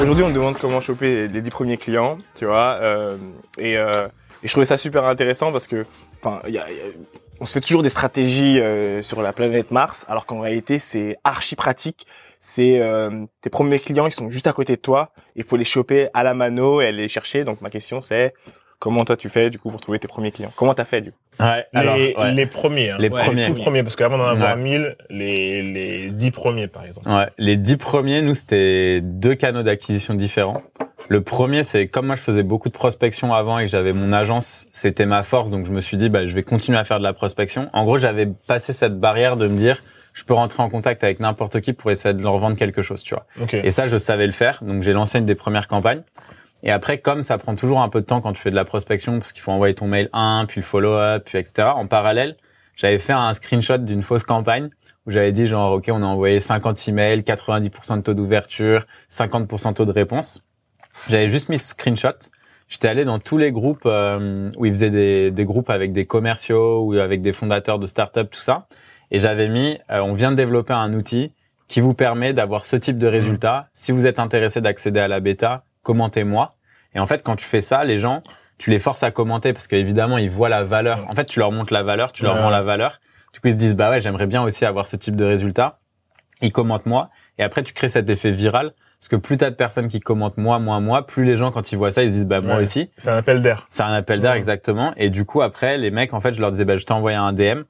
Aujourd'hui, on me demande comment choper les 10 premiers clients, tu vois. euh, et, euh, et je trouvais ça super intéressant parce que, enfin, y a- y a- on se fait toujours des stratégies euh, sur la planète Mars, alors qu'en réalité, c'est archi pratique. C'est euh, tes premiers clients, ils sont juste à côté de toi. Il faut les choper à la mano et aller les chercher. Donc ma question, c'est comment toi tu fais du coup pour trouver tes premiers clients? Comment t'as fait du coup? Ouais, alors, les, ouais. les premiers. Hein. Les Ouais, premiers. tout premiers, parce qu'avant d'en avoir Ouais. 1000, les, les 10 premiers, par exemple. Ouais, les dix premiers, nous, c'était deux canaux d'acquisition différents. Le premier, c'est comme moi, je faisais beaucoup de prospection avant et que j'avais mon agence, c'était ma force, donc je me suis dit, bah, je vais continuer à faire de la prospection. En gros, j'avais passé cette barrière de me dire, je peux rentrer en contact avec n'importe qui pour essayer de leur vendre quelque chose, tu vois. Ok. Et ça, je savais le faire, donc j'ai lancé une des premières campagnes. Et après, comme ça prend toujours un peu de temps quand tu fais de la prospection, parce qu'il faut envoyer ton mail 1, puis le follow-up, puis etc. En parallèle, j'avais fait un screenshot d'une fausse campagne où j'avais dit genre, OK, on a envoyé 50 emails, 90% de taux d'ouverture, 50% de taux de réponse. J'avais juste mis ce screenshot. J'étais allé dans tous les groupes euh, où ils faisaient des, groupes avec des commerciaux ou avec des fondateurs de startups, tout ça. Et j'avais mis, euh, on vient de développer un outil qui vous permet d'avoir ce type de résultat. Si vous êtes intéressé d'accéder à la bêta, commentez-moi. Et en fait, quand tu fais ça, les gens, tu les forces à commenter parce qu'évidemment, ils voient la valeur. En fait, tu leur montres la valeur, tu leur Ouais. rends la valeur. Du coup, ils se disent, bah ouais, j'aimerais bien aussi avoir ce type de résultat. Ils commentent moi. Et après, tu crées cet effet viral. Parce que plus t'as de personnes qui commentent moi, moi, moi, plus les gens, quand ils voient ça, ils se disent, bah moi Ouais. aussi. C'est un appel d'air. C'est un appel d'air Ouais. exactement. Et du coup, après, les mecs, en fait, je leur disais, bah, je t'ai envoyé un DM.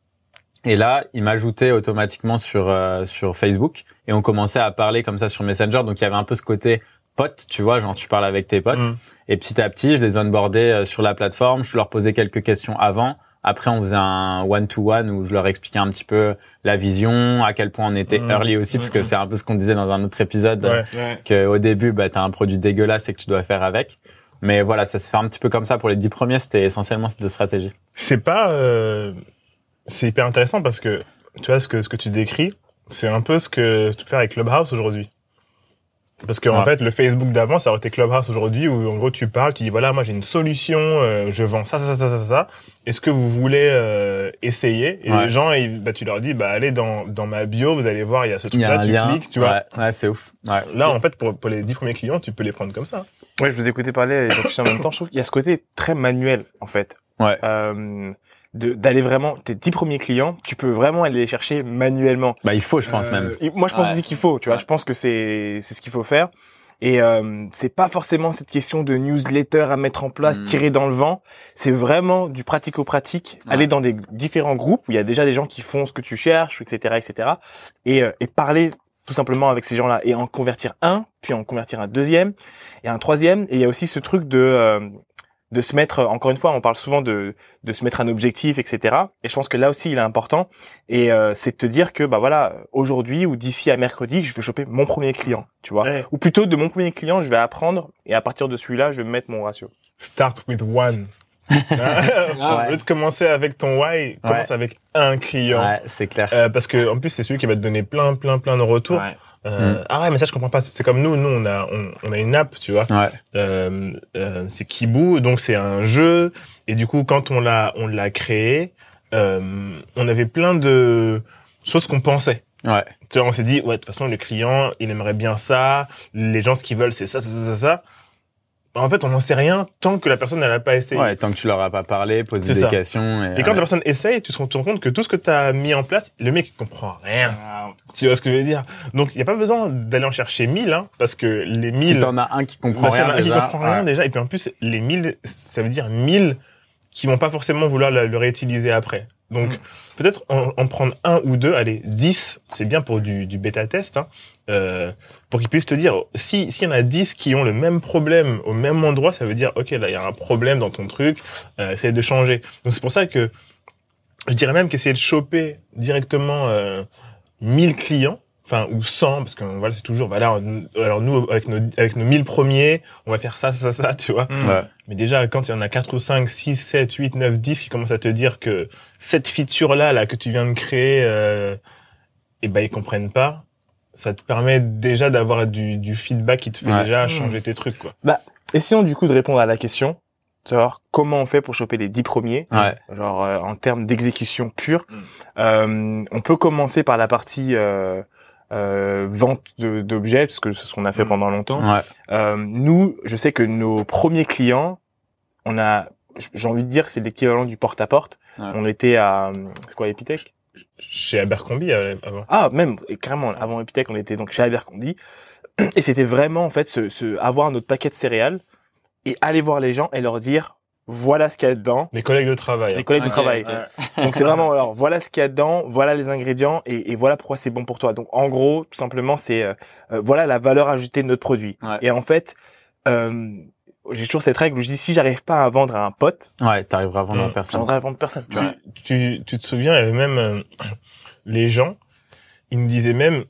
Et là, ils m'ajoutaient automatiquement sur euh, sur Facebook et on commençait à parler comme ça sur Messenger. Donc il y avait un peu ce côté pote, tu vois, genre tu parles avec tes potes. Mm. Et petit à petit, je les onboardais euh, sur la plateforme. Je leur posais quelques questions avant. Après, on faisait un one-to-one où je leur expliquais un petit peu la vision, à quel point on était Mm. early aussi, parce que c'est un peu ce qu'on disait dans un autre épisode, Ouais. Ouais. que au début, bah, t'as un produit dégueulasse et que tu dois faire avec. Mais voilà, ça se fait un petit peu comme ça pour les dix premiers. C'était essentiellement cette stratégie. C'est pas, euh, c'est hyper intéressant parce que, tu vois, ce que, ce que tu décris, c'est un peu ce que tu peux faire avec Clubhouse aujourd'hui. Parce que, en Ouais. fait, le Facebook d'avant, ça aurait été Clubhouse aujourd'hui où, en gros, tu parles, tu dis, voilà, moi, j'ai une solution, euh, je vends ça, ça, ça, ça, ça, ça. Est-ce que vous voulez euh, essayer? Et Ouais. les gens, ils- bah, tu leur dis, bah, allez dans, dans ma bio, vous allez voir, il y a ce Il y a truc-là, tu lien. cliques, tu vois. Ouais, ouais, c'est ouf. Ouais. Là, en fait, pour, pour les dix premiers clients, tu peux les prendre comme ça. Ouais, je vous écoutais parler et en même temps. Je trouve qu'il y a ce côté très manuel en fait. Ouais. Euh, d'aller vraiment tes 10 premiers clients, tu peux vraiment aller les chercher manuellement. Bah, il faut, je pense Euh, même. et Moi, je pense Ouais. aussi qu'il faut. Tu vois, Ouais. je pense que c'est c'est ce qu'il faut faire. Et euh, c'est pas forcément cette question de newsletter à mettre en place, Mm. tirer dans le vent. C'est vraiment du pratico-pratique. Ouais. Aller dans des différents groupes où il y a déjà des gens qui font ce que tu cherches, etc., etc. Et, euh, et parler tout simplement avec ces gens-là et en convertir un, puis en convertir un deuxième et un troisième. Et il y a aussi ce truc de euh, de se mettre, encore une fois, on parle souvent de de se mettre un objectif, etc. Et je pense que là aussi, il est important. Et euh, c'est de te dire que bah voilà, aujourd'hui ou d'ici à mercredi, je veux choper mon premier client, tu vois. Ouais. Ou plutôt de mon premier client, je vais apprendre et à partir de celui-là, je vais mettre mon ratio. Start with one. Ah Au lieu de commencer avec ton why, commence avec un client. Ouais, c'est clair. Euh, parce que en plus c'est celui qui va te donner plein plein plein de retours. Euh, Mm. Ah ouais mais ça je comprends pas. C'est comme nous, nous on a on, on a une app tu vois. Ouais. Euh, euh, c'est Kibou donc c'est un jeu et du coup quand on l'a on l'a créé, euh, on avait plein de choses qu'on pensait. Ouais. Tu vois, on s'est dit ouais de toute façon le client il aimerait bien ça, les gens ce qu'ils veulent c'est ça ça ça ça. Ça. En fait on n'en sait rien tant que la personne elle a pas essayé. Ouais, tant que tu leur as pas parlé, posé des ça. questions. Et, Et quand ouais. la personne essaye, tu te rends compte que tout ce que tu as mis en place, le mec il comprend rien. Tu vois ce que je veux dire? Donc il n'y a pas besoin d'aller en chercher 1000, hein, parce que les 1000... si t'en as un qui comprend bah, s'il y en rien a un qui déjà. comprend rien déjà, et puis en plus les 1000, ça veut dire 1000 qui vont pas forcément vouloir le, le réutiliser après. Donc Mm. peut-être en, en prendre un ou deux, allez, 10, c'est bien pour du, du bêta-test, hein, euh, pour qu'ils puissent te dire, si s'il y en a 10 qui ont le même problème au même endroit, ça veut dire, ok, là il y a un problème dans ton truc, euh, essaye de changer. Donc c'est pour ça que je dirais même qu'essayer de choper directement euh, 1000 clients, enfin ou 100 parce que voilà c'est toujours voilà alors nous avec nos avec nos 1000 premiers on va faire ça ça ça tu vois Ouais. mais déjà quand il y en a 4 ou 5 6 7 8 9 10 qui commencent à te dire que cette feature là là que tu viens de créer euh, et ben ils comprennent pas ça te permet déjà d'avoir du, du feedback qui te fait Ouais. déjà Mm. changer tes trucs quoi Essayons du coup de répondre à la question, savoir comment on fait pour choper les 10 premiers, Ouais. genre euh, en termes d'exécution pure. Mm. Euh, on peut commencer par la partie euh, euh, vente de- d'objets, parce que c'est ce qu'on a fait Mm. pendant longtemps. Ouais. Euh, nous, je sais que nos premiers clients, on a, j'ai envie de dire, c'est l'équivalent du porte-à-porte. Ouais. On était à, c'est quoi, Epitech? Chez Abercrombie euh, avant. Ah, même, carrément, avant Epitech, on était donc chez Abercrombie. Et c'était vraiment, en fait, ce, ce, avoir notre paquet de céréales et aller voir les gens et leur dire, voilà ce qu'il y a dedans. Des collègues de travail. Les collègues de travail. Donc c'est vraiment alors voilà ce qu'il y a dedans, voilà les ingrédients et, et voilà pourquoi c'est bon pour toi. Donc en gros, tout simplement, c'est euh, euh, voilà la valeur ajoutée de notre produit. Ouais. Et en fait, euh, j'ai toujours cette règle où je dis si j'arrive pas à vendre à un pote, Ouais, t'arriveras à vendre en je personne. à vendre personne. Tu, tu, tu te souviens, il y avait même euh, les gens, ils me disaient même,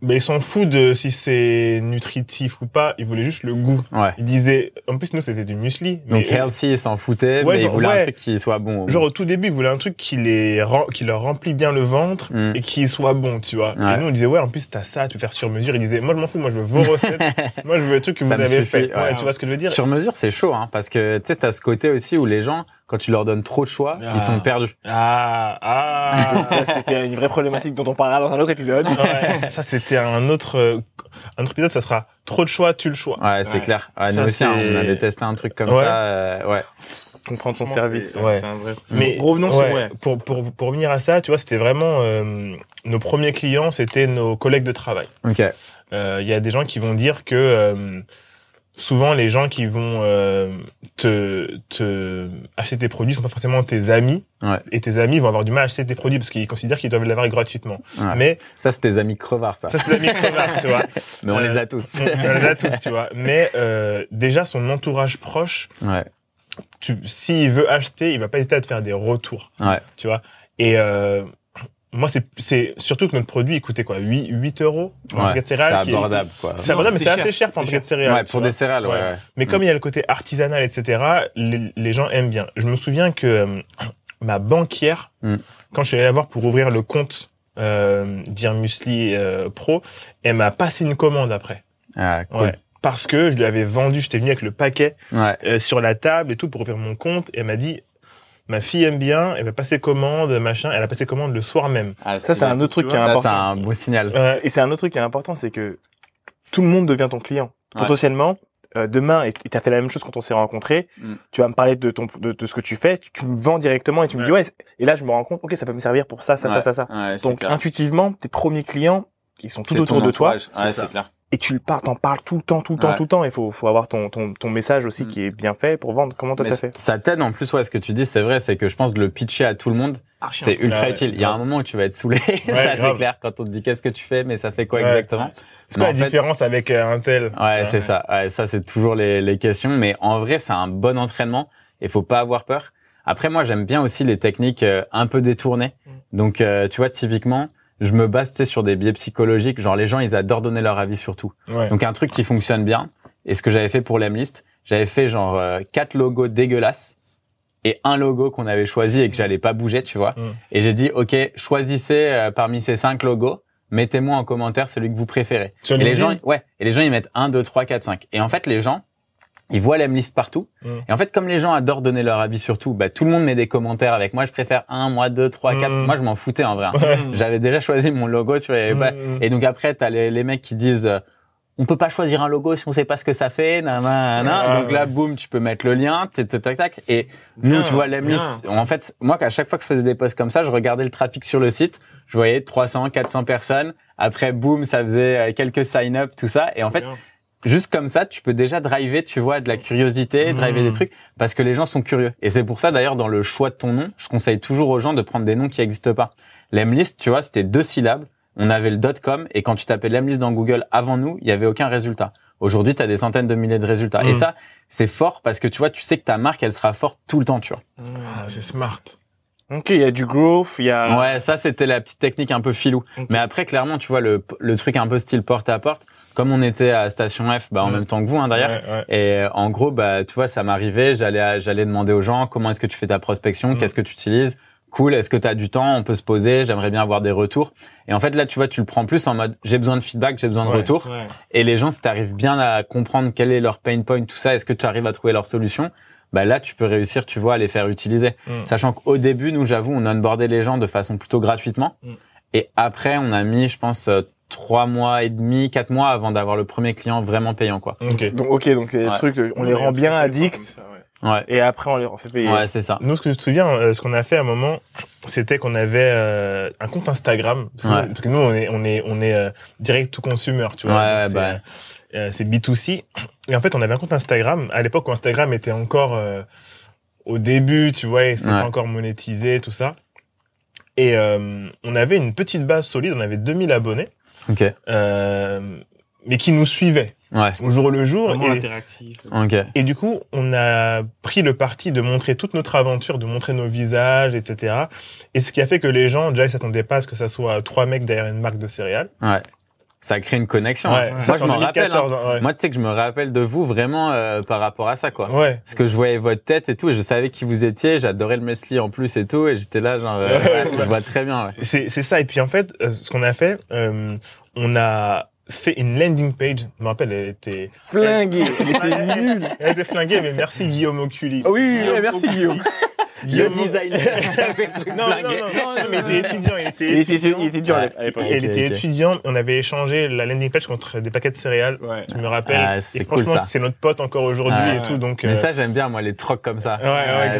ben ils s'en foutent de si c'est nutritif ou pas, ils voulaient juste le goût. Ouais. Ils disaient, en plus nous c'était du muesli, mais Donc healthy, ils s'en foutaient, Ouais, mais ils voulaient un truc qui soit bon. genre au tout début ils voulaient un truc qui les qui leur remplit bien le ventre Mm. et qui soit bon, tu vois. Et nous on disait ouais en plus t'as ça, tu peux faire sur mesure. Ils disaient moi je m'en fous, moi je veux vos recettes, moi je veux le truc que Ça vous avez suffit, fait. Ouais. tu vois ce que je veux dire? Sur mesure, c'est chaud, hein, parce que tu sais, t'as ce côté aussi où les gens, quand tu leur donnes trop de choix, Ah. ils sont perdus. Ah ah. Ça c'était une vraie problématique dont on parlera dans un autre épisode. Ouais, ça c'était un autre euh, un autre épisode, ça sera trop de choix, tu le choix. Ouais, c'est Ouais. clair. Ouais, Ça, nous aussi, hein, on avait testé un truc comme Ouais. ça. euh, ouais. Comprendre son service, c'est- ouais, un vrai. Mais revenons sur ouais, ouais. pour pour pour revenir à ça, tu vois, c'était vraiment euh, nos premiers clients, c'était nos collègues de travail. Ok. Euh, Il y a des gens qui vont dire que euh, souvent les gens qui vont euh, te te acheter tes produits sont pas forcément tes amis Ouais. et tes amis vont avoir du mal à acheter tes produits parce qu'ils considèrent qu'ils doivent l'avoir gratuitement. Ouais. Mais Ça, c'est tes amis crevards, ça. ça c'est des amis crevards, tu vois. Mais on Euh, les a tous. On, on les a tous, tu vois. Mais euh, déjà son entourage proche, ouais. tu s'il veut acheter, il va pas hésiter à te faire des retours. Ouais. tu vois. Et euh, moi, c'est c'est surtout que notre produit, il coûtait quoi 8, 8 euros pour un Ouais. de C'est céréales. qui est- abordable, quoi. C'est abordable, mais c'est c'est assez cher pour un C'est paquet de céréales. Ouais, pour des céréales, ouais. Ouais. ouais. Mais comme il y a le côté artisanal, etc., les, les gens aiment bien. Je me souviens que euh, ma banquière, Mm. quand je suis allé la voir pour ouvrir le compte euh, Dear Musli euh, Pro, elle m'a passé une commande après. Ah, cool. Ouais. Parce que je lui avais vendu, j'étais venu avec le paquet Ouais. euh, sur la table et tout pour ouvrir mon compte. Et elle m'a dit, ma fille aime bien, elle va passer commande, machin. Elle a passé commande le soir même. Ah, Ça c'est un autre truc qui est Ça, c'est important. un beau signal. Ouais. Et c'est un autre truc qui est important, c'est que tout le monde devient ton client. Ouais. Potentiellement, euh, demain, et tu as fait la même chose quand on s'est rencontrés, Mm. tu vas me parler de, ton, de, de ce que tu fais, tu, tu me vends directement et tu me dis, ouais, et là je me rends compte, ok, ça peut me servir pour ça, ça, ça, Ouais. ça, ça. Donc clair. intuitivement, tes premiers clients, ils sont tout autour de toi, c'est clair. Et tu le parles, t'en parles tout le temps, tout le temps, Ouais. tout le temps, il faut, faut avoir ton, ton, ton message aussi Mm. qui est bien fait pour vendre. Comment toi t'as fait ça t'aide en plus, ouais, ce que tu dis, c'est vrai, c'est que je pense de le pitcher à tout le monde, c'est ultra Ouais, utile. Il y a un moment où tu vas être saoulé, ça c'est clair, quand on te dit qu'est-ce que tu fais, mais ça fait quoi Ouais. exactement. C'est quoi la fait- différence avec euh, un tel Ouais, c'est ça. Ouais, ça, c'est toujours les, les questions. Mais en vrai, c'est un bon entraînement et faut pas avoir peur. Après, moi, j'aime bien aussi les techniques euh, un peu détournées. Donc, euh, tu vois, typiquement, je me base tu sais, sur des biais psychologiques. Genre, les gens, ils adorent donner leur avis sur tout. Ouais. Donc, un truc qui fonctionne bien. Et ce que j'avais fait pour l'Emlist, j'avais fait genre euh, quatre logos dégueulasses et un logo qu'on avait choisi et que j'allais pas bouger, tu vois. Mm. Et j'ai dit, OK, choisissez euh, parmi ces cinq logos, mettez-moi en commentaire celui que vous préférez. Sur Et les gens, ouais, et les gens ils mettent 1, 2, 3, 4, 5. Et en fait, les gens, ils voient l'Emlist partout. Mm. Et en fait, comme les gens adorent donner leur avis sur tout, bah, tout le monde met des commentaires avec moi, je préfère 1, moi 2, 3, 4. Mm. Moi, je m'en foutais en vrai. hein. Ouais. J'avais déjà choisi mon logo, tu vois. et bah- Mm. Et donc après, t'as les, les mecs qui disent, euh, on peut pas choisir un logo si on sait pas ce que ça fait, nan, nan, nan. Ouais, Donc là, ouais. boum, tu peux mettre le lien, tac, tac. Et nous, Bien, tu vois, l'Emlist, en fait, moi, qu'à chaque fois que je faisais des posts comme ça, je regardais le trafic sur le site, je voyais 300, 400 personnes. Après, boum, ça faisait euh, quelques sign-up, tout ça. Et en fait, juste comme ça, tu peux déjà driver, tu vois, de la curiosité, Mmh. driver des trucs, parce que les gens sont curieux. Et c'est pour ça, d'ailleurs, dans le choix de ton nom, je conseille toujours aux gens de prendre des noms qui n'existent pas. L'Emlist, tu vois, c'était deux syllabes. On avait le .com et quand tu tapais l'Emlist dans Google avant nous, il y avait aucun résultat. Aujourd'hui, tu as des centaines de milliers de résultats. Et Mmh. ça, c'est fort parce que tu vois, tu sais que ta marque, elle sera forte tout le temps, tu vois. Ah, c'est smart. Ok, il y a du growth, il y a. Ouais, ça c'était la petite technique un peu filou. Mais après, clairement, tu vois le, le truc un peu style porte à porte. Comme on était à Station F, bah en Mm. même temps que vous, hein, d'ailleurs. Ouais, ouais. Et euh, en gros, bah tu vois, ça m'arrivait. J'allais j'allais demander aux gens comment est-ce que tu fais ta prospection, Mm. qu'est-ce que tu utilises? Cool, est-ce que tu as du temps? On peut se poser. J'aimerais bien avoir des retours. Et en fait, là, tu vois, tu le prends plus en mode j'ai besoin de feedback, j'ai besoin de Ouais. retours. Ouais. Et les gens, si tu arrives bien à comprendre quel est leur pain point, tout ça, est-ce que tu arrives à trouver leur solution? Bah là, tu peux réussir, tu vois, à les faire utiliser. Mm. Sachant qu'au début, nous, j'avoue, on onboardait les gens de façon plutôt gratuitement. Mm. Et après, on a mis, je pense, euh, trois mois et demi, quatre mois avant d'avoir le premier client vraiment payant, quoi. Ok. Donc ok, donc Ouais. trucs, euh, on les rend bien addicts Ouais. et après on les refait payer. Ouais, c'est ça. Nous, ce que je te souviens, euh, ce qu'on a fait à un moment, c'était qu'on avait euh, un compte Instagram. Parce que, Ouais. nous, parce que nous, on est, on est, on est euh, direct to consumer, tu vois. Ouais, Donc, bah. Euh, c'est B2C. Et en fait, on avait un compte Instagram à l'époque où Instagram était encore euh, au début, tu vois, et c'était Ouais. encore monétisé, tout ça. Et euh, on avait une petite base solide, on avait 2000 abonnés, Ok. euh, mais qui nous suivaient Ouais. au jour le jour. Vraiment Et, interactif. Ok. et du coup, on a pris le parti de montrer toute notre aventure, de montrer nos visages, etc. Et ce qui a fait que les gens, déjà, ils s'attendaient pas à ce que ça soit trois mecs derrière une marque de céréales. Ouais. Ça crée une connexion. Ouais. hein. Ça, Moi, je m'en rappelle. 2014, hein. ouais. Moi, tu sais que je me rappelle de vous vraiment euh, par rapport à ça, quoi. Ouais. Parce que je voyais votre tête et tout, et je savais qui vous étiez, j'adorais le Mesli en plus et tout, et j'étais là, genre, euh, Ouais, ouais, ouais. je vois très bien, ouais. C'est, c'est ça. Et puis, en fait, euh, ce qu'on a fait, euh, on a fait une landing page. Je me rappelle, elle était, Flingué, il était nul. elle était flinguée, mais merci Guillaume Oculi. Ah oui, merci Guillaume. Guillaume Le designer Non, non, non, non, mais il était étudiant, il était Il était, étudiant. il était dur à l'époque. Il était étudiant. On avait échangé la landing page contre des paquets de céréales. Ouais. Je me rappelle. Ah, et c'est cool, franchement, c'est notre pote encore aujourd'hui et tout. Donc, Mais euh, ça, j'aime bien, moi, les trocs comme ça. Ouais,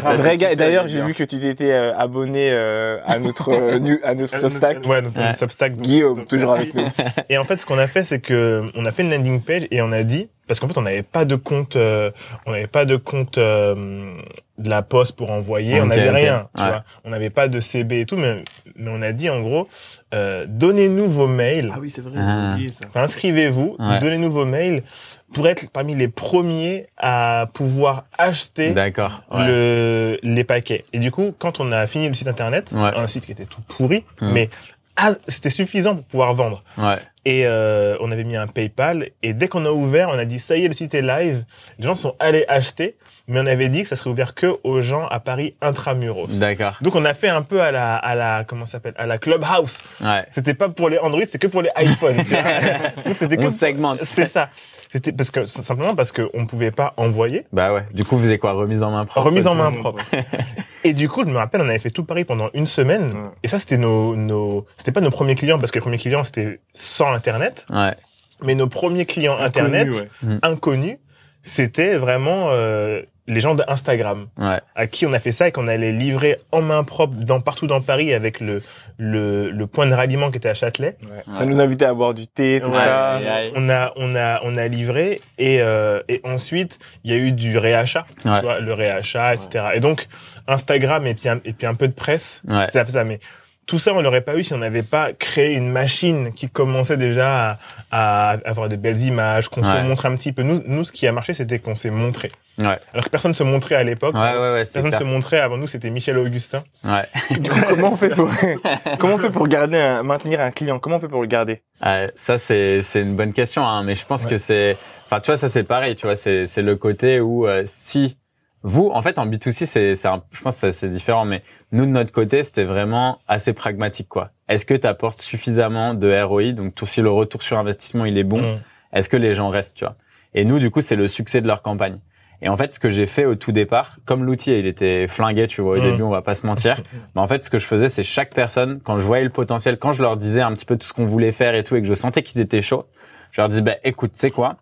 ouais, vrai gars. D'ailleurs, j'ai vu que tu t'étais euh, abonné euh, à notre euh, nu- à notre Substack. Ouais, notre Ouais. Substack. donc- Guillaume, donc, toujours avec nous. Et en fait, ce qu'on a fait, c'est que on a fait une landing page et on a dit, parce qu'en fait, on n'avait pas de compte, euh, on n'avait pas de compte euh, de la poste pour envoyer, on n'avait rien, tu Ouais. vois. On n'avait pas de CB et tout, mais, mais on a dit en gros, euh, donnez-nous vos mails. oui, c'est vrai. Ah. oublié ça. Enfin, inscrivez-vous, Ouais. donnez-nous vos mails pour être parmi les premiers à pouvoir acheter D'accord. Ouais. le, les paquets. Et du coup, quand on a fini le site internet, Ouais. un site qui était tout pourri, mais ah, c'était suffisant pour pouvoir vendre. Ouais. Et euh, on avait mis un PayPal. Et dès qu'on a ouvert, on a dit ça y est, le site est live. Les gens sont allés acheter, mais on avait dit que ça serait ouvert que aux gens à Paris intramuros. D'accord. Donc on a fait un peu à la à la comment ça s'appelle à la Clubhouse. Ouais. C'était pas pour les Android, c'était que pour les iPhones. c'était que On segmente. C'est ça. C'était parce que simplement parce qu'on pouvait pas envoyer. Bah ouais. Du coup, vous avez quoi? Remise en main propre Remise en main propre. Et du coup, je me rappelle, on avait fait tout Paris pendant une semaine. Ouais. Et ça, c'était nos, nos, c'était pas nos premiers clients parce que les premiers clients, c'était sans Internet. Ouais. Mais nos premiers clients Internet, Inconnu, ouais. inconnus, c'était vraiment euh, les gens d'Instagram Ouais. à qui on a fait ça et qu'on allait livrer en main propre dans, partout dans Paris avec le, le, le point de ralliement qui était à Châtelet. Ouais. Ça nous invitait à boire du thé, tout Ouais. ça. On a, on a, on a livré et, euh, et ensuite il y a eu du réachat, Ouais. tu vois, le réachat, etc. Et donc Instagram et puis un, et puis un peu de presse, Ouais. ça fait ça. Mais tout ça, on l'aurait pas eu si on n'avait pas créé une machine qui commençait déjà à, à avoir de belles images, qu'on se montre un petit peu. Nous, nous, ce qui a marché, c'était qu'on s'est montré. Ouais. Alors que personne se montrait à l'époque. Ouais, ouais, Personne clair. se montrait avant nous, c'était Michel Augustin. Ouais. Du coup, comment on fait pour comment on fait pour garder un, maintenir un client? Comment on fait pour le garder? Ouais, ça c'est c'est une bonne question, hein, mais je pense Ouais. que c'est, enfin tu vois ça c'est pareil, tu vois c'est c'est le côté où euh, si vous en fait en B2C c'est c'est un- je pense que c'est différent, mais nous de notre côté c'était vraiment assez pragmatique quoi. Est-ce que tu apportes suffisamment de ROI, donc tout, si le retour sur investissement il est bon, Mm. est-ce que les gens restent, tu vois? Et nous, du coup, c'est le succès de leur campagne. Et en fait, ce que j'ai fait au tout départ, comme l'outil, il était flingué, tu vois, au Mm. début, on va pas se mentir. mais en fait, ce que je faisais, c'est chaque personne, quand je voyais le potentiel, quand je leur disais un petit peu tout ce qu'on voulait faire et tout, et que je sentais qu'ils étaient chauds, je leur disais, bah, écoute, sais quoi?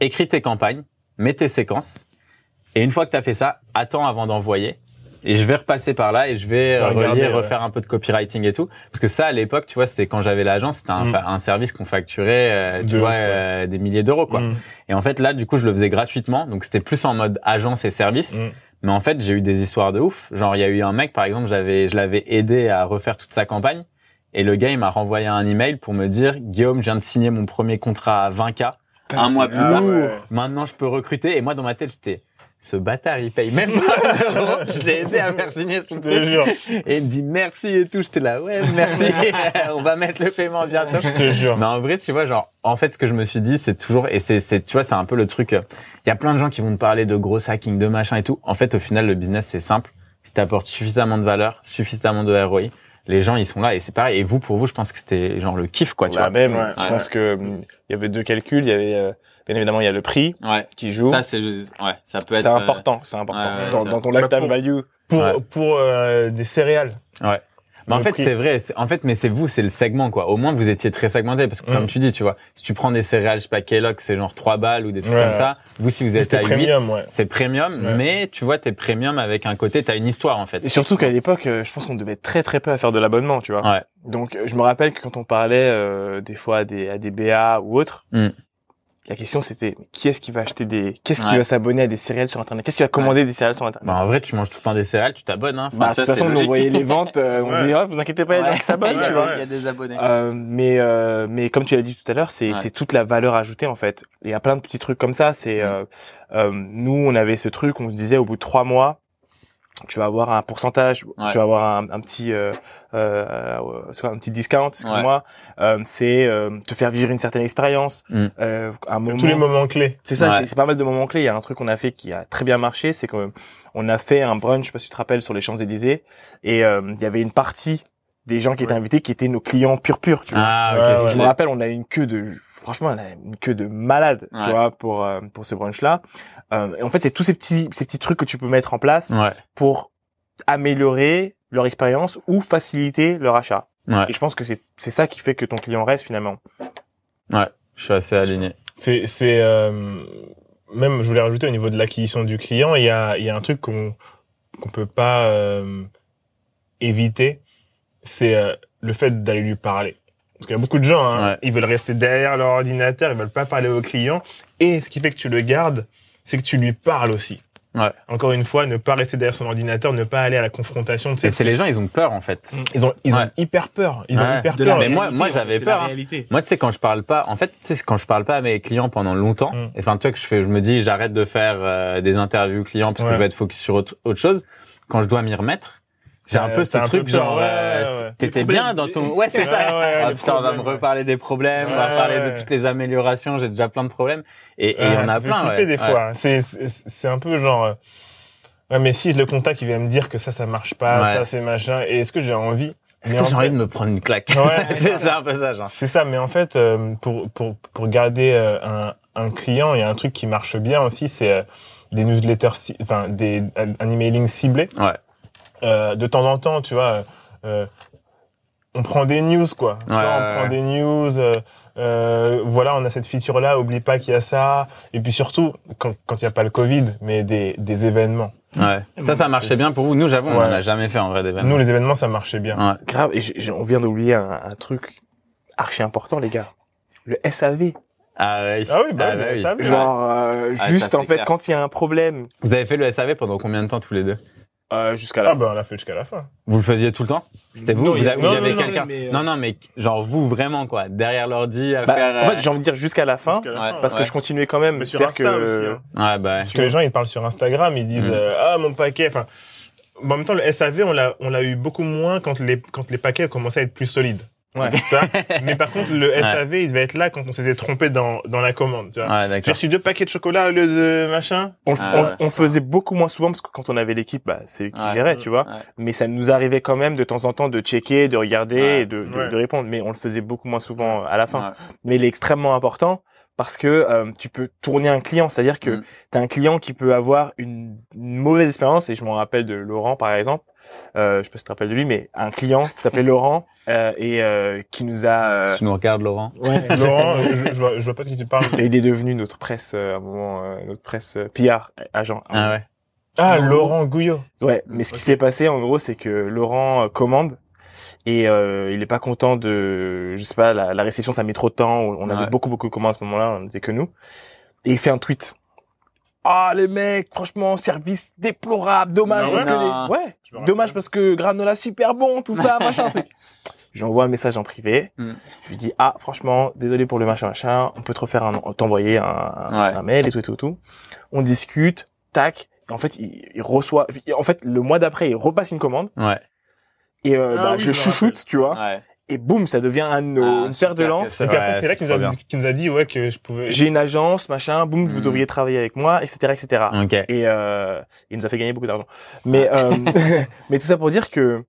Écris tes campagnes, mets tes séquences, et une fois que tu as fait ça, attends avant d'envoyer. Et je vais repasser par là et je vais euh, Regarder, relier, ouais. refaire un peu de copywriting et tout. Parce que ça, à l'époque, tu vois, c'était quand j'avais l'agence, c'était un, Mm. un service qu'on facturait, euh, tu De vois, ouf, ouais. euh, des milliers d'euros, quoi. Mm. Et en fait, là, du coup, je le faisais gratuitement. Donc, c'était plus en mode agence et service. Mm. Mais en fait, j'ai eu des histoires de ouf. Genre, il y a eu un mec, par exemple, j'avais, je l'avais aidé à refaire toute sa campagne. Et le gars, il m'a renvoyé un email pour me dire, Guillaume, je viens de signer mon premier contrat à 20K. Un mois plus Ah tard. ouais. Maintenant, je peux recruter. Et moi, dans ma tête, j'étais, ce bâtard, il paye même pas un euro. Je l'ai aidé à faire signer son Je te truc. jure. Et il me dit merci et tout. J'étais là, ouais, merci. On va mettre le paiement bientôt. Je te jure. Mais en vrai, tu vois, genre, en fait, ce que je me suis dit, c'est toujours, et c'est, c'est, tu vois, c'est un peu le truc. euh, Il y a plein de gens qui vont te parler de gros hacking, de machin et tout. En fait, au final, le business, c'est simple. Si t'apportes suffisamment de valeur, suffisamment de ROI, les gens, ils sont là et c'est pareil. Et vous, pour vous, je pense que c'était genre le kiff, quoi, tu Bah, vois. même, Ouais. je Ouais. pense que hum, il y avait deux calculs. Il y avait euh, bien évidemment il y a le prix Ouais. qui joue. Ça, c'est, ouais, ça peut C'est être. euh, important, c'est important ouais, ouais, dans, c'est dans ton lifetime Pour- value. Pour, Ouais. pour euh, des céréales. Ouais. Mais en fait, c'est vrai. En fait, mais c'est vous, c'est le segment, quoi. Au moins, vous étiez très segmenté. Parce que, Mm. comme tu dis, tu vois, si tu prends des céréales, je sais pas, Kellogg, c'est genre 3 balles ou des trucs Ouais, comme ça. Vous, si vous êtes à 8, premium, ouais. c'est premium. Ouais. Mais, tu vois, t'es premium avec un côté, t'as une histoire, en fait. Et surtout qu'à l'époque, euh, je pense qu'on devait très très peu à faire de l'abonnement, tu vois. Ouais. Donc euh, je me rappelle que quand on parlait euh, des fois à des, à des BA ou autres, Mm. La question c'était qui est-ce qui va acheter des, qu'est-ce qui Ouais. va s'abonner à des céréales sur internet, qu'est-ce qui va commander des céréales sur internet? Bah, en vrai, tu manges tout le temps des céréales, tu t'abonnes, hein. Enfin, Bah, de ça, toute façon, nous voyait les ventes, euh, on Ouais. se disait, oh, vous inquiétez pas, il y a des gens qui s'abonnent, Ouais, tu vois. ouais. Il y a des abonnés. Euh, mais euh, mais comme tu l'as dit tout à l'heure, c'est Ouais. c'est toute la valeur ajoutée en fait. Il y a plein de petits trucs comme ça. C'est Mm. euh, euh, nous on avait ce truc, on se disait au bout de trois mois, tu vas avoir un pourcentage, Ouais. tu vas avoir un, un petit euh, euh, soit un petit discount, excuse-moi. Euh, c'est euh, te faire vivre une certaine expérience, Mm. euh, un C'est moment. tous les moments clés. C'est ça, Ouais. c'est- pas mal de moments clés. Il y a un truc qu'on a fait qui a très bien marché, c'est qu'on on a fait un brunch, je sais pas si tu te rappelles, sur les Champs Élysées, et euh, il y avait une partie des gens qui étaient Ouais. invités qui étaient nos clients purs purs. Tu vois. Ah, Ouais, ok, ouais. c'est Je me rappelle, on a eu une queue de, franchement, on a une queue de malade, tu Ouais. vois, pour euh, pour ce brunch-là. Euh, et en fait, c'est tous ces petits ces petits trucs que tu peux mettre en place Ouais. pour améliorer leur expérience ou faciliter leur achat. Ouais. Et je pense que c'est c'est ça qui fait que ton client reste finalement. Je suis assez aligné. C'est, c'est euh, même, je voulais rajouter au niveau de l'acquisition du client, il y a, il y a un truc qu'on qu'on peut pas euh, éviter, c'est euh, le fait d'aller lui parler. Parce qu'il y a beaucoup de gens, hein, Ouais. ils veulent rester derrière leur ordinateur, ils veulent pas parler au client. Et ce qui fait que tu le gardes, c'est que tu lui parles aussi. Ouais. Encore une fois, ne pas rester derrière son ordinateur, ne pas aller à la confrontation. Tu sais, Et c'est les gens, ils ont peur, en fait. ils ont, ils Ouais. ont hyper peur. Ils ont hyper De peur. Mais moi- moi, j'avais peur, hein. Moi, tu sais, quand je parle pas, en fait, tu sais, c'est quand je parle pas à mes clients pendant longtemps, Mm. enfin, tu vois, que je fais, je me dis, j'arrête de faire euh, des interviews clients parce que je vais être focus sur autre, autre chose. Quand je dois m'y remettre, j'ai un peu ce truc genre, ouais, euh, ouais, ouais. t'étais bien dans ton, ouais, c'est Ouais, ça. ouais, Ah, putain, on va me reparler des problèmes, on va parler ouais. de toutes les améliorations, j'ai déjà plein de problèmes. Et et il y en a plein, ouais. des fois. C'est, c'est, c'est un peu genre, euh, ouais, mais si je le contacte, il va me dire que ça, ça marche pas, Ouais. ça, c'est machin. Et est-ce que j'ai envie? Est-ce que en j'ai envie de me prendre une claque? Ouais. c'est ça, un peu ça, genre. C'est ça, mais en fait, euh, pour, pour, pour garder euh, un, un client, il y a un truc qui marche bien aussi, c'est euh, des newsletters, enfin, des, un, un emailing ciblé. Ouais. Euh, de temps en temps, tu vois, euh, on prend des news, quoi. Tu Ouais, vois, on ouais, prend ouais. des news, euh, euh, voilà, on a cette feature-là, oublie pas qu'il y a ça. Et puis surtout, quand quand il n'y a pas le Covid, mais des, des événements. Ouais. Ça, ça marchait bien pour vous. Nous, j'avoue, on Ouais. en a jamais fait en vrai d'événement. Nous, les événements, ça marchait bien. Ouais. Grave, et j'ai- j'ai- on vient d'oublier un, un truc archi important, les gars. Le SAV. Ah oui. Ah oui, bah, Ah oui, oui. ça, oui. Genre, euh, Ah, juste ça, en fait, clair. quand il y a un problème, Vous avez fait le SAV pendant combien de temps tous les deux? Euh, jusqu'à la Ah, bah, on l'a fait jusqu'à la fin. Vous le faisiez tout le temps? C'était vous Non, Vous a- avez- non, avait non, non, quelqu'un mais, euh, Non, non, mais genre vous vraiment quoi, derrière l'ordi à Bah, faire. en euh, fait, j'ai envie de dire jusqu'à la fin, Jusqu'à la Ouais. fin. parce que Ouais. je continuais quand même. Mais sur Insta que- aussi. hein. Ouais, bah. Parce que les gens, ils parlent sur Instagram, ils disent Mm. euh, ah mon paquet. Enfin, bon, en même temps, le SAV, on l'a, on l'a eu beaucoup moins quand les quand les paquets commençaient à être plus solides. Ouais. Mais par contre, le Ouais. SAV, il va être là quand on s'était trompé dans dans la commande. Tu vois Ouais, J'ai reçu deux paquets de chocolat au lieu de machin. On, le- Ah, on- ouais. on faisait beaucoup moins souvent parce que quand on avait l'équipe, bah, c'est eux qui Ouais. géraient, tu vois. Ouais. Mais ça nous arrivait quand même de temps en temps de checker, de regarder Ouais. et de, de, Ouais. de répondre. Mais on le faisait beaucoup moins souvent à la fin. Ouais. Mais il est extrêmement important parce que euh, tu peux tourner un client. C'est-à-dire que Mm. tu as un client qui peut avoir une, une mauvaise expérience. Et je m'en rappelle de Laurent, par exemple. Euh, je sais pas si tu te rappelles de lui, mais un client qui s'appelait Laurent euh, et euh, qui nous a... euh, Si tu nous regardes, Laurent. Laurent, je, je vois, je vois pas de qui tu parles. et il est devenu notre presse euh, à un moment, euh, notre presse euh, PR agent. Ah ouais. Ah, Laurent. Gouillot. Ouais, mais ce qui s'est passé en gros, c'est que Laurent euh, commande et euh, il est pas content de, je sais pas, la, la réception ça met trop de temps. On avait Ouais. beaucoup beaucoup de commandes à ce moment-là, on n'était que nous. Et il fait un tweet. Ah les mecs, franchement, service déplorable, dommage Ah parce ouais que les... ouais, me rappelle. dommage parce que granola super bon, tout ça, machin truc. J'envoie un message en privé. Mm. Je lui dis ah franchement désolé pour le machin machin, on peut te refaire un, t'envoyer un, Ouais. mail et tout et tout et tout. On discute, tac. Et en fait il, il reçoit, en fait le mois d'après il repasse une commande Ouais. et euh, Ah bah, oui, je chouchoute tu vois. Ouais. Et boum ça devient un de nos Ah, une paire de lance. Et puis après, Ouais, c'est là qu'il nous, a- nous dit ouais que je pouvais. J'ai une agence machin, boum vous Mm. devriez travailler avec moi etc etc. Ok. Et euh, il nous a fait gagner beaucoup d'argent. Mais euh, mais tout ça pour dire que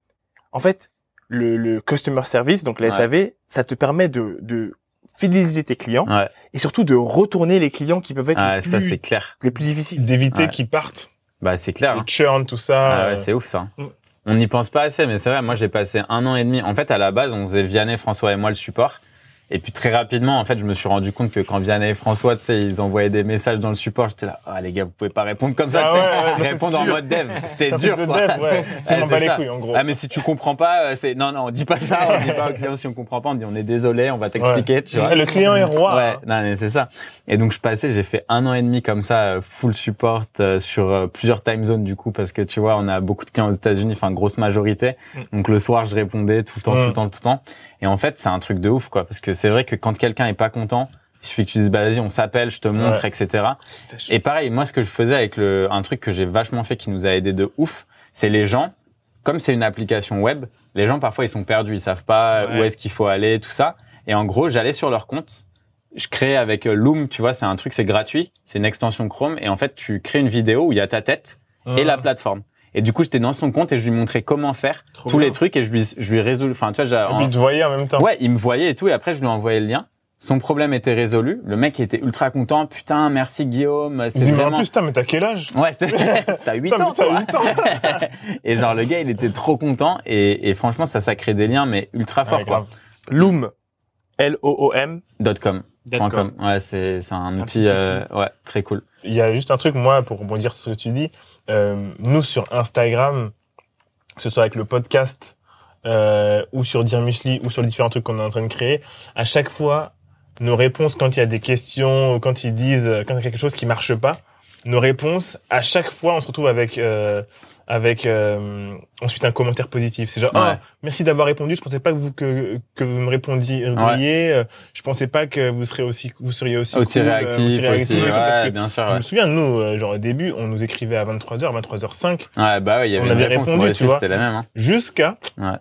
en fait le, le customer service donc le Ouais. SAV ça te permet de de fidéliser tes clients Ouais. et surtout de retourner les clients qui peuvent être Ah, les, ça plus, c'est clair. les plus difficiles. d'éviter Ouais. qu'ils partent. Bah c'est clair. Le hein. churn, tout ça. Ah euh, ouais, c'est ouf ça. On n'y pense pas assez, mais c'est vrai. Moi, j'ai passé un an et demi. En fait, à la base, on faisait Vianney, François et moi le support. Et puis très rapidement, en fait, je me suis rendu compte que quand Vianney et François, tu sais, ils envoyaient des messages dans le support, j'étais là, ah les gars, vous pouvez pas répondre comme ça, Ah ouais, répondre en mode dev, c'est Ça dur. de quoi. dev, ouais. C'est Ouais, bat les ça. couilles, en gros. Ah mais si tu comprends pas, euh, c'est non non, on dit pas ça, on dit pas au client si on comprend pas, on dit on est désolé, on va t'expliquer, tu vois. Le client est roi. Ouais, hein. non mais c'est ça. Et donc je passais, j'ai fait un an et demi comme ça, euh, full support euh, sur euh, plusieurs time zones du coup parce que tu vois, on a beaucoup de clients aux États-Unis, enfin grosse majorité. Mm. Donc le soir, je répondais tout le temps, tout Mm. le temps, tout le temps. Et en fait, c'est un truc de ouf quoi, parce que c'est vrai que quand quelqu'un est pas content, il suffit que tu dises bah, vas-y, on s'appelle, je te montre, etc. Et pareil, moi, ce que je faisais avec le, un truc que j'ai vachement fait qui nous a aidé de ouf, c'est les gens, comme c'est une application web, les gens parfois ils sont perdus, ils savent pas Ouais. où est-ce qu'il faut aller, tout ça. Et en gros, j'allais sur leur compte, je créais avec euh, Loom, tu vois, c'est un truc, c'est gratuit, c'est une extension Chrome, et en fait, tu crées une vidéo où il y a ta tête et la plateforme. Et du coup, j'étais dans son compte et je lui montrais comment faire Trop tous bien. les trucs et je lui, je lui résous, enfin, tu vois, j'ai- Et puis, en- tu voyais en même temps. Ouais, il me voyait et tout, et après je lui ai envoyé le lien. Son problème était résolu. Le mec était ultra content. Putain, merci Guillaume. Il dit, mais en vraiment. plus, putain, mais t'as quel âge? Ouais, t'as 8 Putain, ans. toi. 8 ans. et genre le gars, il était trop content et, et franchement, ça, ça crée des liens, mais ultra fort Ouais, quoi. Loom. L-O-O-M. Dot .com. Point .com. Ouais, c'est c'est un outil, euh, ouais, très cool. Il y a juste un truc, moi, pour rebondir sur ce que tu dis. Euh, nous, sur Instagram, que ce soit avec le podcast, euh, ou sur Dear Musli, ou sur les différents trucs qu'on est en train de créer, à chaque fois, nos réponses, quand il y a des questions, quand ils disent, euh, quand il y a quelque chose qui marche pas, nos réponses, à chaque fois, on se retrouve avec, euh, avec euh, ensuite un commentaire positif. C'est genre, Ouais. ah, merci d'avoir répondu. Je pensais pas que vous que, que vous me répondiez. euh, Je pensais pas que vous serez aussi vous seriez aussi Aussi cool, réactif, aussi. réactif et tout, parce ouais, que bien sûr. je Ouais. me souviens, nous, euh, genre au début, on nous écrivait à 23h, 23h05, Ouais, bah ouais, il y avait On avait répondu, tu vois. c'était la même. Hein. jusqu'à Ouais.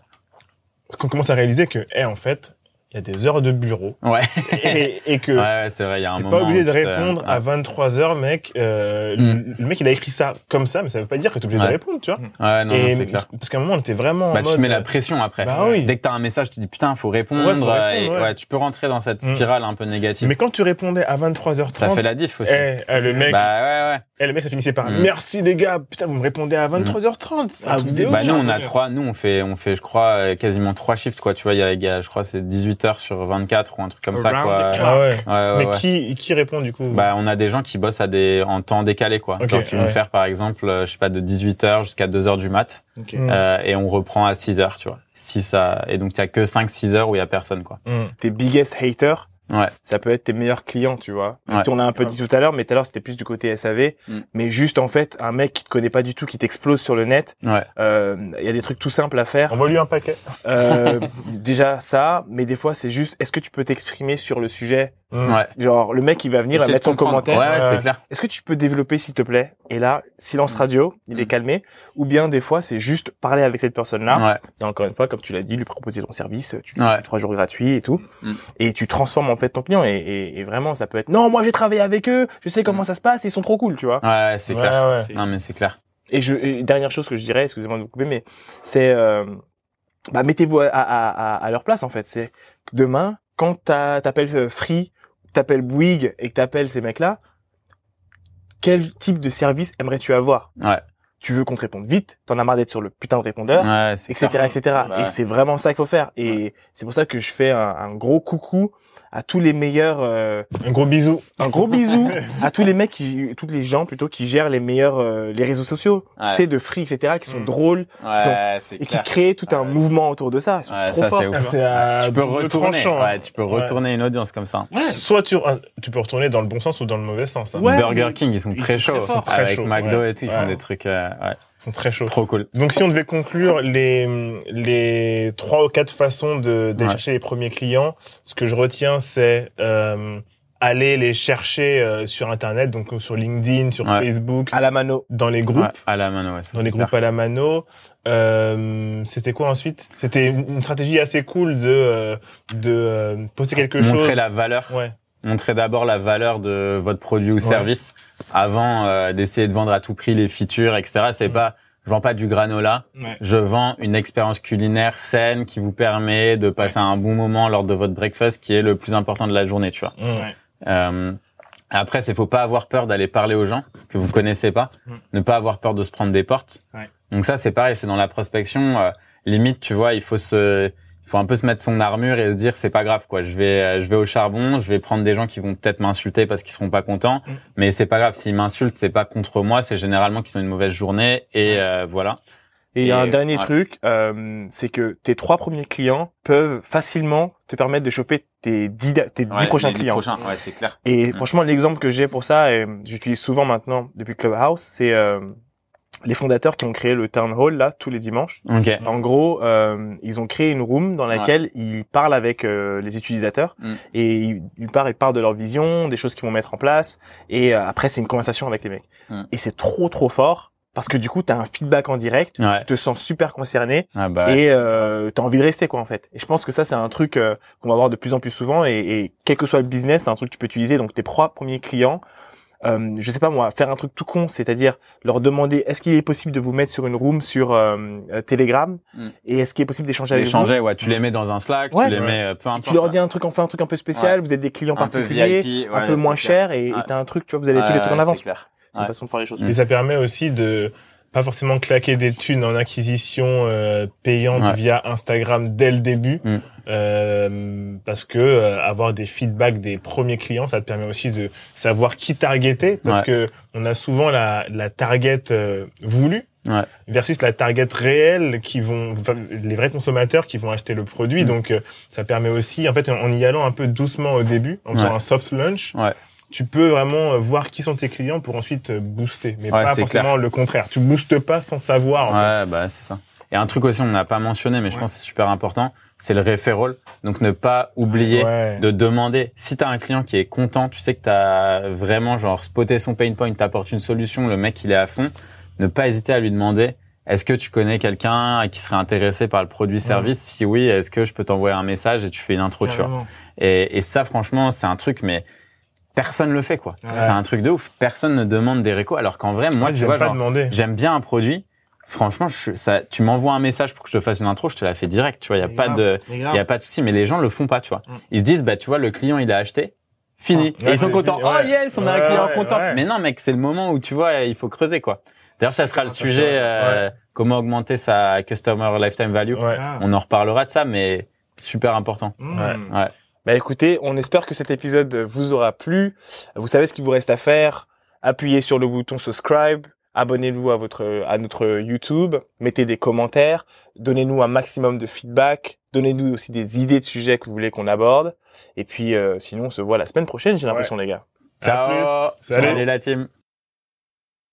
qu'on commence à réaliser que, eh, en fait, il y a des heures de bureau Ouais. et, et que ouais, ouais, c'est vrai. Il y a un t'es moment. pas obligé de tu répondre à 23h, mec. Euh, Mm. le, mec, il a écrit ça comme ça, mais ça veut pas dire que t'es obligé Ouais. de répondre, tu vois. Ouais, non, c'est clair. parce qu'à un moment, on était vraiment Bah, en tu te mets la euh, pression après. Bah oui. Dès que t'as un message, tu te dis putain, faut répondre. Ouais, faut répondre, euh, et, ouais. ouais, tu peux rentrer dans cette Mm. spirale un peu négative. Mais quand tu répondais à 23h30, ça fait la diff aussi. eh, eh, le mec, Bah ouais, ouais. Eh, le mec, ça finissait par Mm. merci les gars, putain, vous me répondez à 23h30. C'est un Ah, vous Bah nous on a trois, nous on fait, on fait je crois euh, quasiment trois shifts quoi. Tu vois, il y a, y a, je crois c'est 18 heures sur 24 ou un truc comme ça quoi. Ah ouais. Ouais, ouais, Mais ouais. qui, qui répond du coup? Bah on a des gens qui bossent à des en temps décalé quoi. Ok, Genre qui vont faire par exemple, euh, je sais pas de 18 heures jusqu'à 2 heures du mat Ok. Mm. euh, et on reprend à 6 heures, tu vois. Si ça et donc il y a que 5 6 heures où il y a personne quoi. Mm. Tes biggest haters, Ouais. ça peut être tes meilleurs clients, tu vois. Ouais. si on l'a un peu dit tout à l'heure, mais tout à l'heure c'était plus du côté SAV. Mm. Mais juste en fait, un mec qui te connaît pas du tout, qui t'explose sur le net, Ouais. euh, il y a des trucs tout simples à faire. Envoie-lui un paquet. Euh, déjà ça, mais des fois c'est juste, est-ce que tu peux t'exprimer sur le sujet? Mm. Ouais. Genre le mec il va venir, il va mettre son commentaire. Ouais, ouais, Ouais. c'est clair. Est-ce que tu peux développer s'il te plaît? Et là, silence radio, il est Mm. calmé. Ou bien des fois c'est juste parler avec cette personne-là. Ouais. Et encore une fois, comme tu l'as dit, lui proposer ton service, tu lui Ouais. fais trois jours gratuits et tout, Mm. et tu transformes en fait ton client. Et, et- et vraiment, ça peut être non, moi j'ai travaillé avec eux, je sais comment ça se passe, ils sont trop cool, tu vois. Ouais, c'est Ouais, clair. ouais. Non mais c'est clair. Et je et dernière chose que je dirais, excusez-moi de vous couper, mais c'est euh, bah, mettez-vous à, à, à, à leur place en fait. C'est demain quand t'appelles euh, Free, t'appelles Bouygues et que t'appelles ces mecs-là, quel type de service aimerais-tu avoir? Ouais. Tu veux qu'on te réponde vite, t'en as marre d'être sur le putain de répondeur Ouais, c'est etc clair. etc et c'est vraiment ça qu'il faut faire et c'est pour ça que je fais un, un gros coucou à tous les meilleurs euh, Un gros bisou. un gros bisou à tous les mecs qui tous les gens plutôt qui gèrent les meilleurs euh, les réseaux sociaux Ouais. c'est de free etc qui sont Mm. drôles Ouais, c'est et qui créent tout un mouvement autour de ça ils sont Ouais, trop ça, forts. Ah, tu peux retourner. hein. Ouais, tu peux retourner une audience comme ça. Soit tu, tu peux retourner dans le bon sens ou dans le mauvais sens. hein. Ouais, Burger King, ils sont ils très sont très chauds. Avec chauds, McDo et tout, ils font des trucs, euh, ouais, Ils sont très chauds. trop cool. Donc si on devait conclure les les trois ou quatre façons de d'aller Ouais. chercher les premiers clients, ce que je retiens c'est euh, aller les chercher euh, sur internet, donc sur LinkedIn, sur Ouais. Facebook, à la mano dans les groupes. Ouais, à la mano, ouais, ça, dans les clair. groupes à la mano. Euh, c'était quoi ensuite? C'était une stratégie assez cool de euh, de euh, poster quelque Montrer chose. la valeur. Ouais. Montrer d'abord la valeur de votre produit ou service avant euh, d'essayer de vendre à tout prix les features, etc. C'est Mm. pas, je vends pas du granola. Ouais. Je vends une expérience culinaire saine qui vous permet de passer un bon moment lors de votre breakfast, qui est le plus important de la journée, tu vois. Mm. Euh, Après, c'est faut pas avoir peur d'aller parler aux gens que vous connaissez pas, Mm. ne pas avoir peur de se prendre des portes. Donc ça, c'est pareil, c'est dans la prospection. euh, limite, tu vois, il faut se, faut un peu se mettre son armure et se dire c'est pas grave quoi. Je vais, euh, je vais au charbon, je vais prendre des gens qui vont peut-être m'insulter parce qu'ils seront pas contents, Mm. mais c'est pas grave. S'ils m'insultent, c'est pas contre moi, c'est généralement qu'ils ont une mauvaise journée et euh, voilà. Et il y a Et- un dernier truc, euh, c'est que tes trois premiers clients peuvent facilement te permettre de choper tes dix, tes dix prochains clients. ouais, c'est clair. Et Mm. franchement, l'exemple que j'ai pour ça, et j'utilise souvent maintenant depuis Clubhouse, c'est euh, les fondateurs qui ont créé le Town Hall là tous les dimanches. Ok. En gros, euh, ils ont créé une room dans laquelle ils parlent avec euh, les utilisateurs Mm. et ils, ils parlent, ils parlent de leur vision, des choses qu'ils vont mettre en place. Et euh, après, c'est une conversation avec les mecs. Mm. Et c'est trop trop fort parce que du coup, tu as un feedback en direct, Ouais. tu te sens super concerné Ah bah. ouais. et euh, tu as envie de rester quoi en fait. Et je pense que ça, c'est un truc euh, qu'on va voir de plus en plus souvent et, et quel que soit le business, c'est un truc que tu peux utiliser. Donc tes trois premiers clients. Euh, je sais pas moi, faire un truc tout con, c'est-à-dire leur demander est-ce qu'il est possible de vous mettre sur une room sur euh, euh, Telegram Mm. et est-ce qu'il est possible d'échanger avec vous Échanger, ouais, tu les mets dans un Slack, Ouais. tu les Ouais. euh, peu importe. tu leur dis un truc, enfin un truc un peu spécial, vous êtes des clients Un peu particuliers, VIP, un peu moins cher et t'as un truc, tu vois, vous allez tous les trucs en avance. C'est une Ouais. façon de faire les choses. Mm. Et ça permet aussi de pas forcément claquer des thunes en acquisition euh, payante Ouais. via Instagram dès le début, Mm. euh, parce que euh, avoir des feedbacks des premiers clients, ça te permet aussi de savoir qui targeter, parce Ouais. que on a souvent la, la target euh, voulue Ouais. versus la target réelle qui vont enfin, les vrais consommateurs qui vont acheter le produit. Mm. Donc euh, ça permet aussi, en fait, en y allant un peu doucement au début, en faisant un soft launch. Tu peux vraiment euh, voir qui sont tes clients pour ensuite booster, mais Ouais, pas forcément le contraire. Tu boostes pas sans savoir. En fait. Ouais, bah c'est ça. Et un truc aussi on n'a pas mentionné, mais je Ouais. pense que c'est super important, c'est le referral. Donc ne pas oublier Ouais. de demander. Si tu as un client qui est content, tu sais que tu as vraiment genre spoté son pain point, t'apportes une solution, le mec il est à fond, ne pas hésiter à lui demander est-ce que tu connais quelqu'un qui serait intéressé par le produit service? Si oui, est-ce que je peux t'envoyer un message et tu fais une intro, tu vois? Et ça, franchement, c'est un truc, mais personne le fait, quoi. Ouais. C'est un truc de ouf. Personne ne demande des récos, alors qu'en vrai, moi, Ouais, tu j'aime vois, genre, j'aime bien un produit. Franchement, je, ça, tu m'envoies un message pour que je te fasse une intro, je te la fais direct, tu vois. Il y a Mais pas grave, de, il y a pas de souci. Mais les gens le font pas, tu vois. Mm. Ils se disent, bah, tu vois, le client, il a acheté. Fini. Ah, ouais, et ils sont contents. fini, Oh yes, on a un client ouais, content. ouais. Mais non, mec, c'est le moment où tu vois, il faut creuser, quoi. D'ailleurs, ça sera le sujet, euh, comment augmenter sa customer lifetime value. Ouais. Ah. On en reparlera de ça, mais super important. Mmh. Ouais. Bah écoutez, on espère que cet épisode vous aura plu. Vous savez ce qu'il vous reste à faire. Appuyez sur le bouton subscribe. Abonnez-vous à votre à notre YouTube, mettez des commentaires, donnez-nous un maximum de feedback, donnez-nous aussi des idées de sujets que vous voulez qu'on aborde. Et puis euh, sinon on se voit la semaine prochaine, j'ai l'impression les gars. Ciao. Salut. Salut la team.